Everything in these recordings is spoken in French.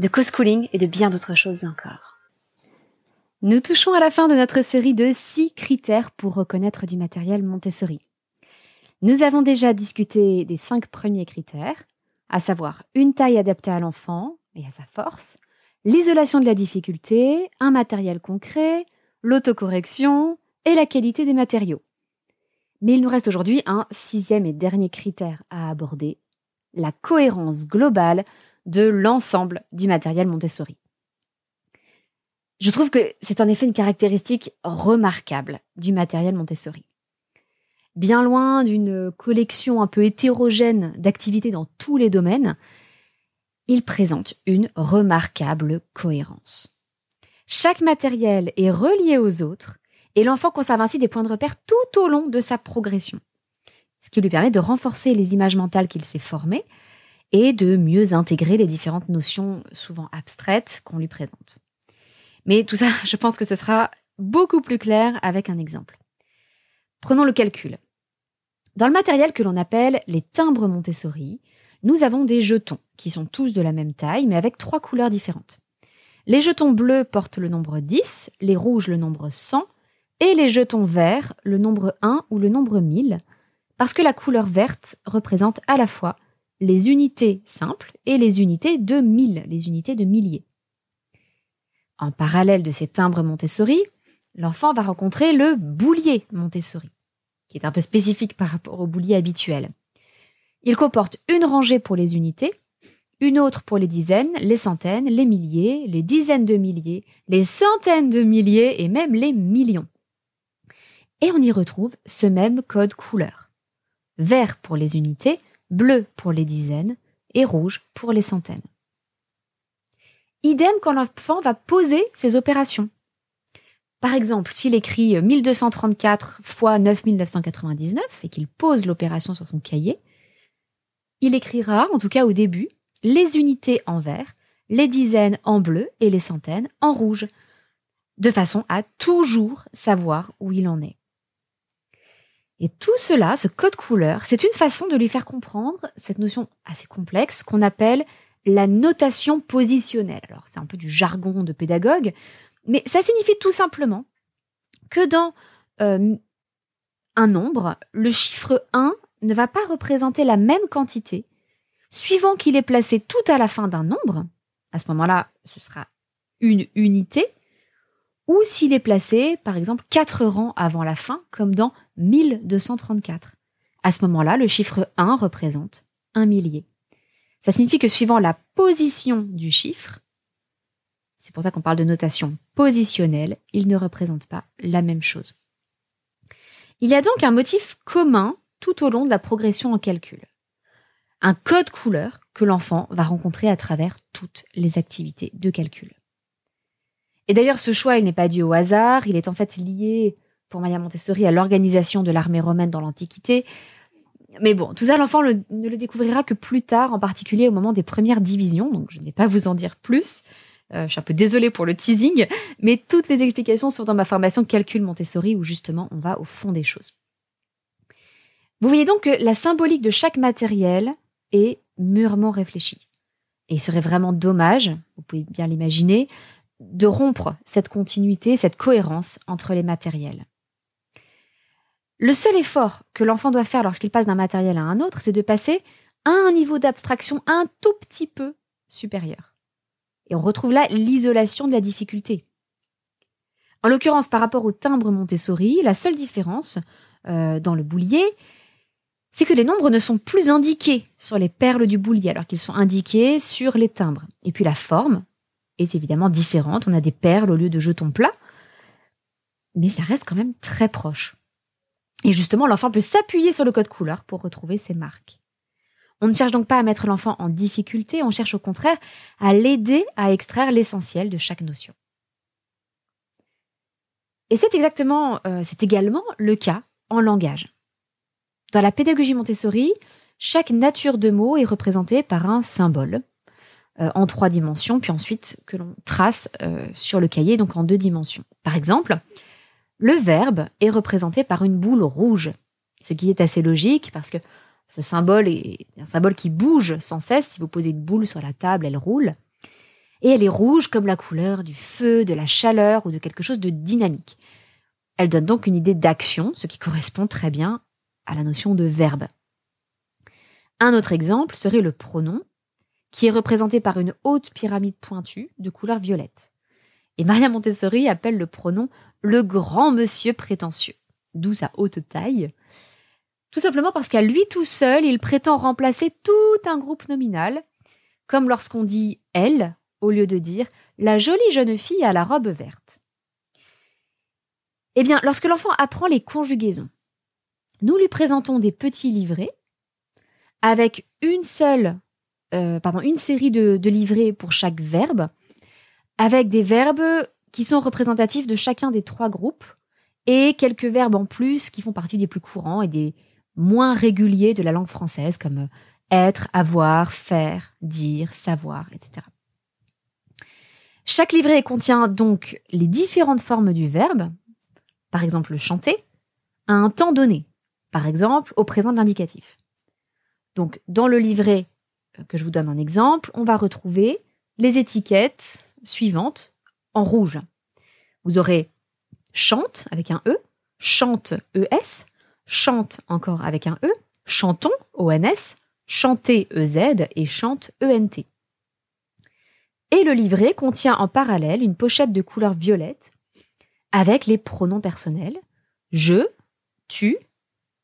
de co-schooling et de bien d'autres choses encore. Nous touchons à la fin de notre série de 6 critères pour reconnaître du matériel Montessori. Nous avons déjà discuté des 5 premiers critères, à savoir une taille adaptée à l'enfant et à sa force, l'isolation de la difficulté, un matériel concret, l'autocorrection et la qualité des matériaux. Mais il nous reste aujourd'hui un sixième et dernier critère à aborder, la cohérence globale de l'ensemble du matériel Montessori. Je trouve que c'est en effet une caractéristique remarquable du matériel Montessori. Bien loin d'une collection un peu hétérogène d'activités dans tous les domaines, il présente une remarquable cohérence. Chaque matériel est relié aux autres et l'enfant conserve ainsi des points de repère tout au long de sa progression, ce qui lui permet de renforcer les images mentales qu'il s'est formées et de mieux intégrer les différentes notions souvent abstraites qu'on lui présente. Mais tout ça, je pense que ce sera beaucoup plus clair avec un exemple. Prenons le calcul. Dans le matériel que l'on appelle les timbres Montessori, nous avons des jetons qui sont tous de la même taille mais avec trois couleurs différentes. Les jetons bleus portent le nombre 10, les rouges le nombre 100 et les jetons verts le nombre 1 ou le nombre 1000 parce que la couleur verte représente à la fois les unités simples et les unités de 1000, les unités de milliers. En parallèle de ces timbres Montessori, l'enfant va rencontrer le boulier Montessori, qui est un peu spécifique par rapport au boulier habituel. Il comporte une rangée pour les unités, une autre pour les dizaines, les centaines, les milliers, les dizaines de milliers, les centaines de milliers et même les millions. Et on y retrouve ce même code couleur. Vert pour les unités, bleu pour les dizaines et rouge pour les centaines. Idem quand l'enfant va poser ses opérations. Par exemple, s'il écrit 1234 fois 9999 et qu'il pose l'opération sur son cahier, il écrira, en tout cas au début, les unités en vert, les dizaines en bleu et les centaines en rouge, de façon à toujours savoir où il en est. Et tout cela, ce code couleur, c'est une façon de lui faire comprendre cette notion assez complexe qu'on appelle la notation positionnelle. Alors, c'est un peu du jargon de pédagogue, mais ça signifie tout simplement que dans euh, un nombre, le chiffre 1 ne va pas représenter la même quantité suivant qu'il est placé tout à la fin d'un nombre. À ce moment-là, ce sera une unité ou s'il est placé, par exemple, quatre rangs avant la fin, comme dans 1234. À ce moment-là, le chiffre 1 représente un millier. Ça signifie que suivant la position du chiffre, c'est pour ça qu'on parle de notation positionnelle, il ne représente pas la même chose. Il y a donc un motif commun tout au long de la progression en calcul. Un code couleur que l'enfant va rencontrer à travers toutes les activités de calcul. Et d'ailleurs, ce choix, il n'est pas dû au hasard, il est en fait lié, pour Maria Montessori, à l'organisation de l'armée romaine dans l'Antiquité. Mais bon, tout ça, l'enfant ne le découvrira que plus tard, en particulier au moment des premières divisions, donc je ne vais pas vous en dire plus. Euh, je suis un peu désolée pour le teasing, mais toutes les explications sont dans ma formation Calcul Montessori, où justement on va au fond des choses. Vous voyez donc que la symbolique de chaque matériel est mûrement réfléchie. Et il serait vraiment dommage, vous pouvez bien l'imaginer, de rompre cette continuité, cette cohérence entre les matériels. Le seul effort que l'enfant doit faire lorsqu'il passe d'un matériel à un autre, c'est de passer à un niveau d'abstraction un tout petit peu supérieur. Et on retrouve là l'isolation de la difficulté. En l'occurrence, par rapport au timbre Montessori, la seule différence euh, dans le boulier, c'est que les nombres ne sont plus indiqués sur les perles du boulier, alors qu'ils sont indiqués sur les timbres. Et puis la forme, est évidemment différente. On a des perles au lieu de jetons plats, mais ça reste quand même très proche. Et justement, l'enfant peut s'appuyer sur le code couleur pour retrouver ses marques. On ne cherche donc pas à mettre l'enfant en difficulté, on cherche au contraire à l'aider à extraire l'essentiel de chaque notion. Et c'est exactement, euh, c'est également le cas en langage. Dans la pédagogie Montessori, chaque nature de mot est représentée par un symbole en trois dimensions, puis ensuite que l'on trace euh, sur le cahier, donc en deux dimensions. Par exemple, le verbe est représenté par une boule rouge, ce qui est assez logique parce que ce symbole est un symbole qui bouge sans cesse. Si vous posez une boule sur la table, elle roule. Et elle est rouge comme la couleur du feu, de la chaleur ou de quelque chose de dynamique. Elle donne donc une idée d'action, ce qui correspond très bien à la notion de verbe. Un autre exemple serait le pronom, qui est représenté par une haute pyramide pointue de couleur violette. Et Maria Montessori appelle le pronom le grand monsieur prétentieux, d'où sa haute taille, tout simplement parce qu'à lui tout seul, il prétend remplacer tout un groupe nominal, comme lorsqu'on dit elle au lieu de dire la jolie jeune fille à la robe verte. Eh bien, lorsque l'enfant apprend les conjugaisons, nous lui présentons des petits livrets avec une seule, euh, pardon, une série de, de livrets pour chaque verbe, avec des verbes qui sont représentatifs de chacun des trois groupes et quelques verbes en plus qui font partie des plus courants et des moins réguliers de la langue française, comme euh, être, avoir, faire, dire, savoir, etc. Chaque livret contient donc les différentes formes du verbe, par exemple chanter, à un temps donné, par exemple au présent de l'indicatif. Donc dans le livret que je vous donne en exemple, on va retrouver les étiquettes suivantes en rouge. Vous aurez chante avec un E, chante ES, chante encore avec un E, chantons ONS, chanter EZ et chante ENT. Et le livret contient en parallèle une pochette de couleur violette avec les pronoms personnels je, tu,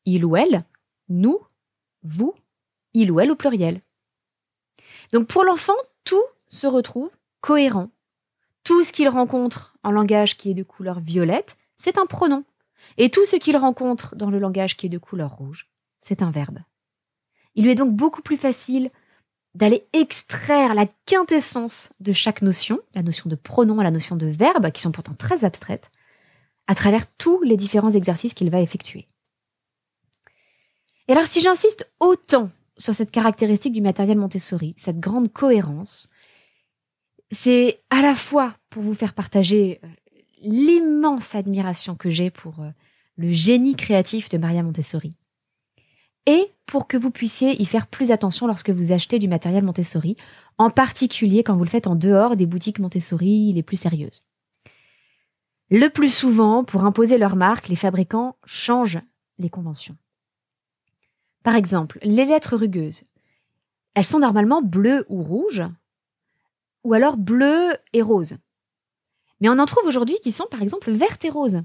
il ou elle, nous, vous, il ou elle au pluriel. Donc pour l'enfant, tout se retrouve cohérent. Tout ce qu'il rencontre en langage qui est de couleur violette, c'est un pronom. Et tout ce qu'il rencontre dans le langage qui est de couleur rouge, c'est un verbe. Il lui est donc beaucoup plus facile d'aller extraire la quintessence de chaque notion, la notion de pronom et la notion de verbe, qui sont pourtant très abstraites, à travers tous les différents exercices qu'il va effectuer. Et alors si j'insiste autant sur cette caractéristique du matériel Montessori, cette grande cohérence, c'est à la fois pour vous faire partager euh, l'immense admiration que j'ai pour euh, le génie créatif de Maria Montessori. Et pour que vous puissiez y faire plus attention lorsque vous achetez du matériel Montessori, en particulier quand vous le faites en dehors des boutiques Montessori les plus sérieuses. Le plus souvent, pour imposer leur marque, les fabricants changent les conventions. Par exemple, les lettres rugueuses. Elles sont normalement bleues ou rouges, ou alors bleues et roses. Mais on en trouve aujourd'hui qui sont par exemple vertes et roses,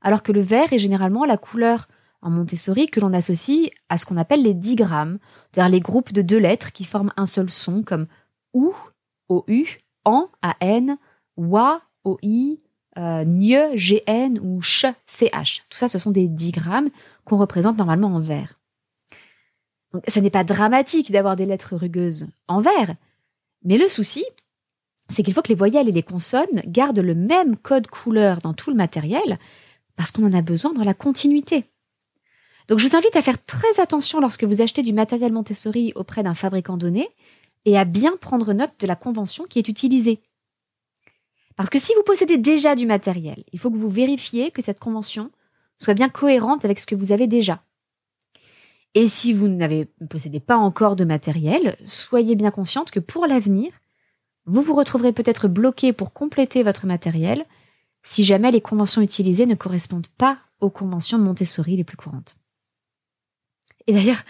alors que le vert est généralement la couleur en Montessori que l'on associe à ce qu'on appelle les digrammes, c'est-à-dire les groupes de deux lettres qui forment un seul son comme OU, OU, AN, AN, WA, OI, euh, NIE, GN ou CH, CH. Tout ça, ce sont des digrammes qu'on représente normalement en vert. Donc, ce n'est pas dramatique d'avoir des lettres rugueuses en vert, mais le souci, c'est qu'il faut que les voyelles et les consonnes gardent le même code couleur dans tout le matériel, parce qu'on en a besoin dans la continuité. Donc je vous invite à faire très attention lorsque vous achetez du matériel Montessori auprès d'un fabricant donné, et à bien prendre note de la convention qui est utilisée. Parce que si vous possédez déjà du matériel, il faut que vous vérifiez que cette convention soit bien cohérente avec ce que vous avez déjà. Et si vous ne possédez pas encore de matériel, soyez bien consciente que pour l'avenir, vous vous retrouverez peut-être bloqué pour compléter votre matériel si jamais les conventions utilisées ne correspondent pas aux conventions Montessori les plus courantes. Et d'ailleurs,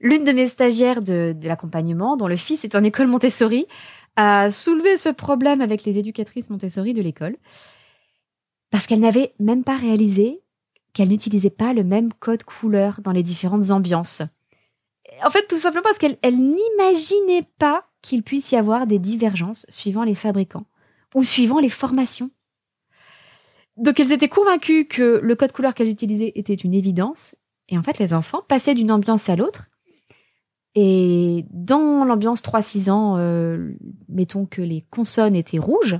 l'une de mes stagiaires de, l'accompagnement, dont le fils est en école Montessori, a soulevé ce problème avec les éducatrices Montessori de l'école, parce qu'elle n'avait même pas réalisé qu'elle n'utilisait pas le même code couleur dans les différentes ambiances. En fait, tout simplement parce qu'elle n'imaginait pas qu'il puisse y avoir des divergences suivant les fabricants ou suivant les formations. Donc elles étaient convaincues que le code couleur qu'elles utilisaient était une évidence, et en fait les enfants passaient d'une ambiance à l'autre Et dans l'ambiance 3-6 ans, euh, mettons que les consonnes étaient rouges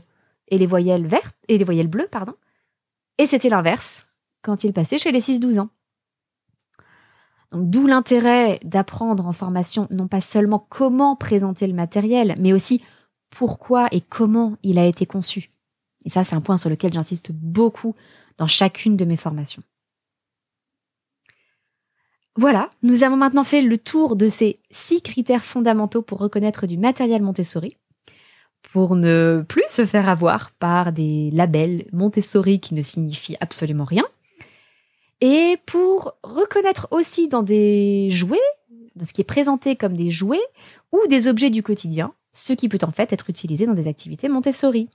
et les voyelles vertes et les voyelles bleues, pardon. Et c'était l'inverse quand il passait chez les 6-12 ans. D'où l'intérêt d'apprendre en formation non pas seulement comment présenter le matériel, mais aussi pourquoi et comment il a été conçu. Et ça, c'est un point sur lequel j'insiste beaucoup dans chacune de mes formations. Voilà, nous avons maintenant fait le tour de ces six critères fondamentaux pour reconnaître du matériel Montessori, pour ne plus se faire avoir par des labels Montessori qui ne signifient absolument rien, et pour reconnaître aussi dans des jouets, dans ce qui est présenté comme des jouets ou des objets du quotidien, ce qui peut en fait être utilisé dans des activités Montessori.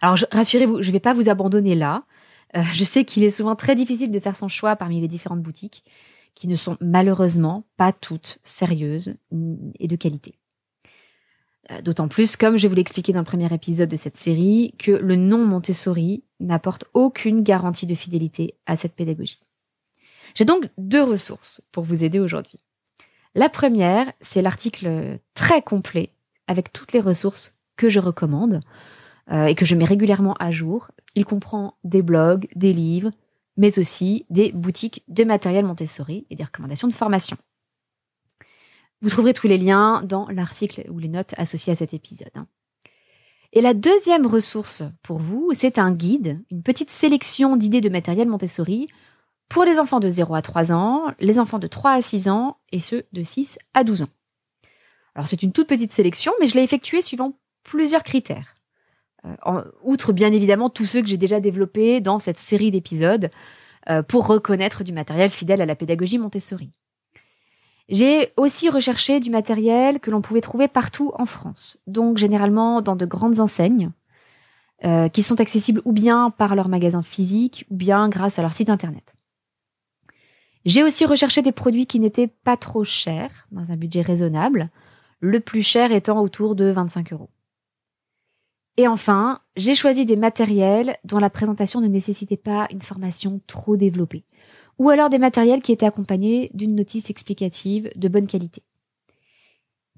Alors rassurez-vous, je ne vais pas vous abandonner là. Euh, je sais qu'il est souvent très difficile de faire son choix parmi les différentes boutiques, qui ne sont malheureusement pas toutes sérieuses et de qualité. Euh, d'autant plus, comme je vous l'ai expliqué dans le premier épisode de cette série, que le nom Montessori n'apporte aucune garantie de fidélité à cette pédagogie. J'ai donc deux ressources pour vous aider aujourd'hui. La première, c'est l'article très complet avec toutes les ressources que je recommande euh, et que je mets régulièrement à jour. Il comprend des blogs, des livres, mais aussi des boutiques de matériel Montessori et des recommandations de formation. Vous trouverez tous les liens dans l'article ou les notes associées à cet épisode. Hein. Et la deuxième ressource pour vous, c'est un guide, une petite sélection d'idées de matériel Montessori pour les enfants de 0 à 3 ans, les enfants de 3 à 6 ans et ceux de 6 à 12 ans. Alors c'est une toute petite sélection, mais je l'ai effectuée suivant plusieurs critères. Euh, outre bien évidemment tous ceux que j'ai déjà développés dans cette série d'épisodes euh, pour reconnaître du matériel fidèle à la pédagogie Montessori. J'ai aussi recherché du matériel que l'on pouvait trouver partout en France, donc généralement dans de grandes enseignes, euh, qui sont accessibles ou bien par leur magasin physique ou bien grâce à leur site internet. J'ai aussi recherché des produits qui n'étaient pas trop chers, dans un budget raisonnable, le plus cher étant autour de 25 euros. Et enfin, j'ai choisi des matériels dont la présentation ne nécessitait pas une formation trop développée, ou alors des matériels qui étaient accompagnés d'une notice explicative de bonne qualité.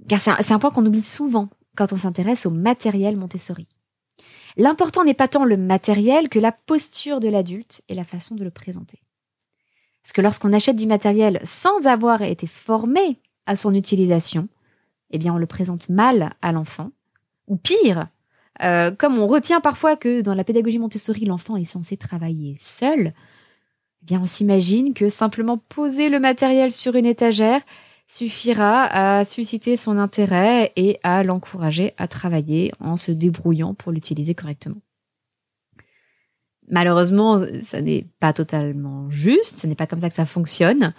Car c'est un, point qu'on oublie souvent quand on s'intéresse au matériel Montessori. L'important n'est pas tant le matériel que la posture de l'adulte et la façon de le présenter. Parce que lorsqu'on achète du matériel sans avoir été formé à son utilisation, eh bien on le présente mal à l'enfant, ou pire, euh, comme on retient parfois que dans la pédagogie Montessori, l'enfant est censé travailler seul, eh bien on s'imagine que simplement poser le matériel sur une étagère suffira à susciter son intérêt et à l'encourager à travailler en se débrouillant pour l'utiliser correctement. Malheureusement, ça n'est pas totalement juste, ce n'est pas comme ça que ça fonctionne.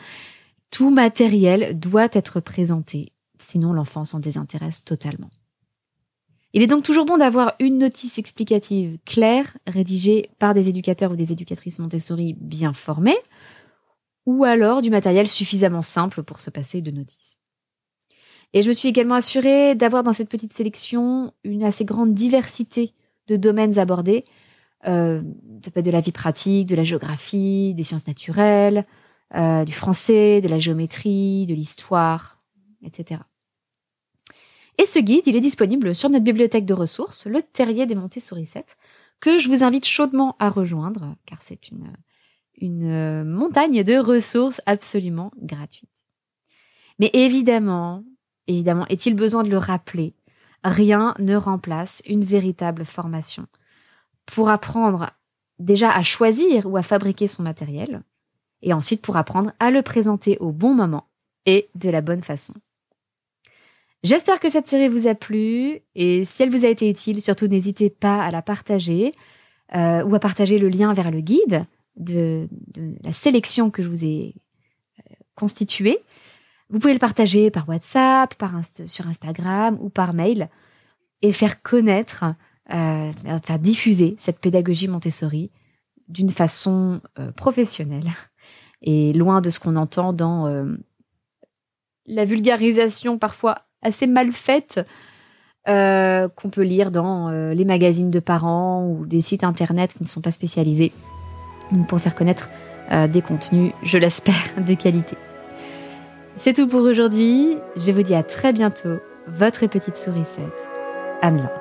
Tout matériel doit être présenté, sinon l'enfant s'en désintéresse totalement. Il est donc toujours bon d'avoir une notice explicative claire, rédigée par des éducateurs ou des éducatrices Montessori bien formés, ou alors du matériel suffisamment simple pour se passer de notice. Et je me suis également assurée d'avoir dans cette petite sélection une assez grande diversité de domaines abordés. Euh, ça peut être de la vie pratique, de la géographie, des sciences naturelles, euh, du français, de la géométrie, de l'histoire, etc. Et ce guide, il est disponible sur notre bibliothèque de ressources, le Terrier des Montessori 7, que je vous invite chaudement à rejoindre, car c'est une, une montagne de ressources absolument gratuites. Mais évidemment, évidemment, est-il besoin de le rappeler, rien ne remplace une véritable formation pour apprendre déjà à choisir ou à fabriquer son matériel, et ensuite pour apprendre à le présenter au bon moment et de la bonne façon. J'espère que cette série vous a plu et si elle vous a été utile, surtout n'hésitez pas à la partager euh, ou à partager le lien vers le guide de, la sélection que je vous ai euh, constituée. Vous pouvez le partager par WhatsApp, par sur Instagram ou par mail et faire connaître, euh, faire diffuser cette pédagogie Montessori d'une façon professionnelle et loin de ce qu'on entend dans la vulgarisation parfois assez mal faite euh, qu'on peut lire dans euh, les magazines de parents ou les sites internet qui ne sont pas spécialisés pour faire connaître euh, des contenus, je l'espère, de qualité. C'est tout pour aujourd'hui. Je vous dis à très bientôt. Votre petite sourisette, Anne-Laure.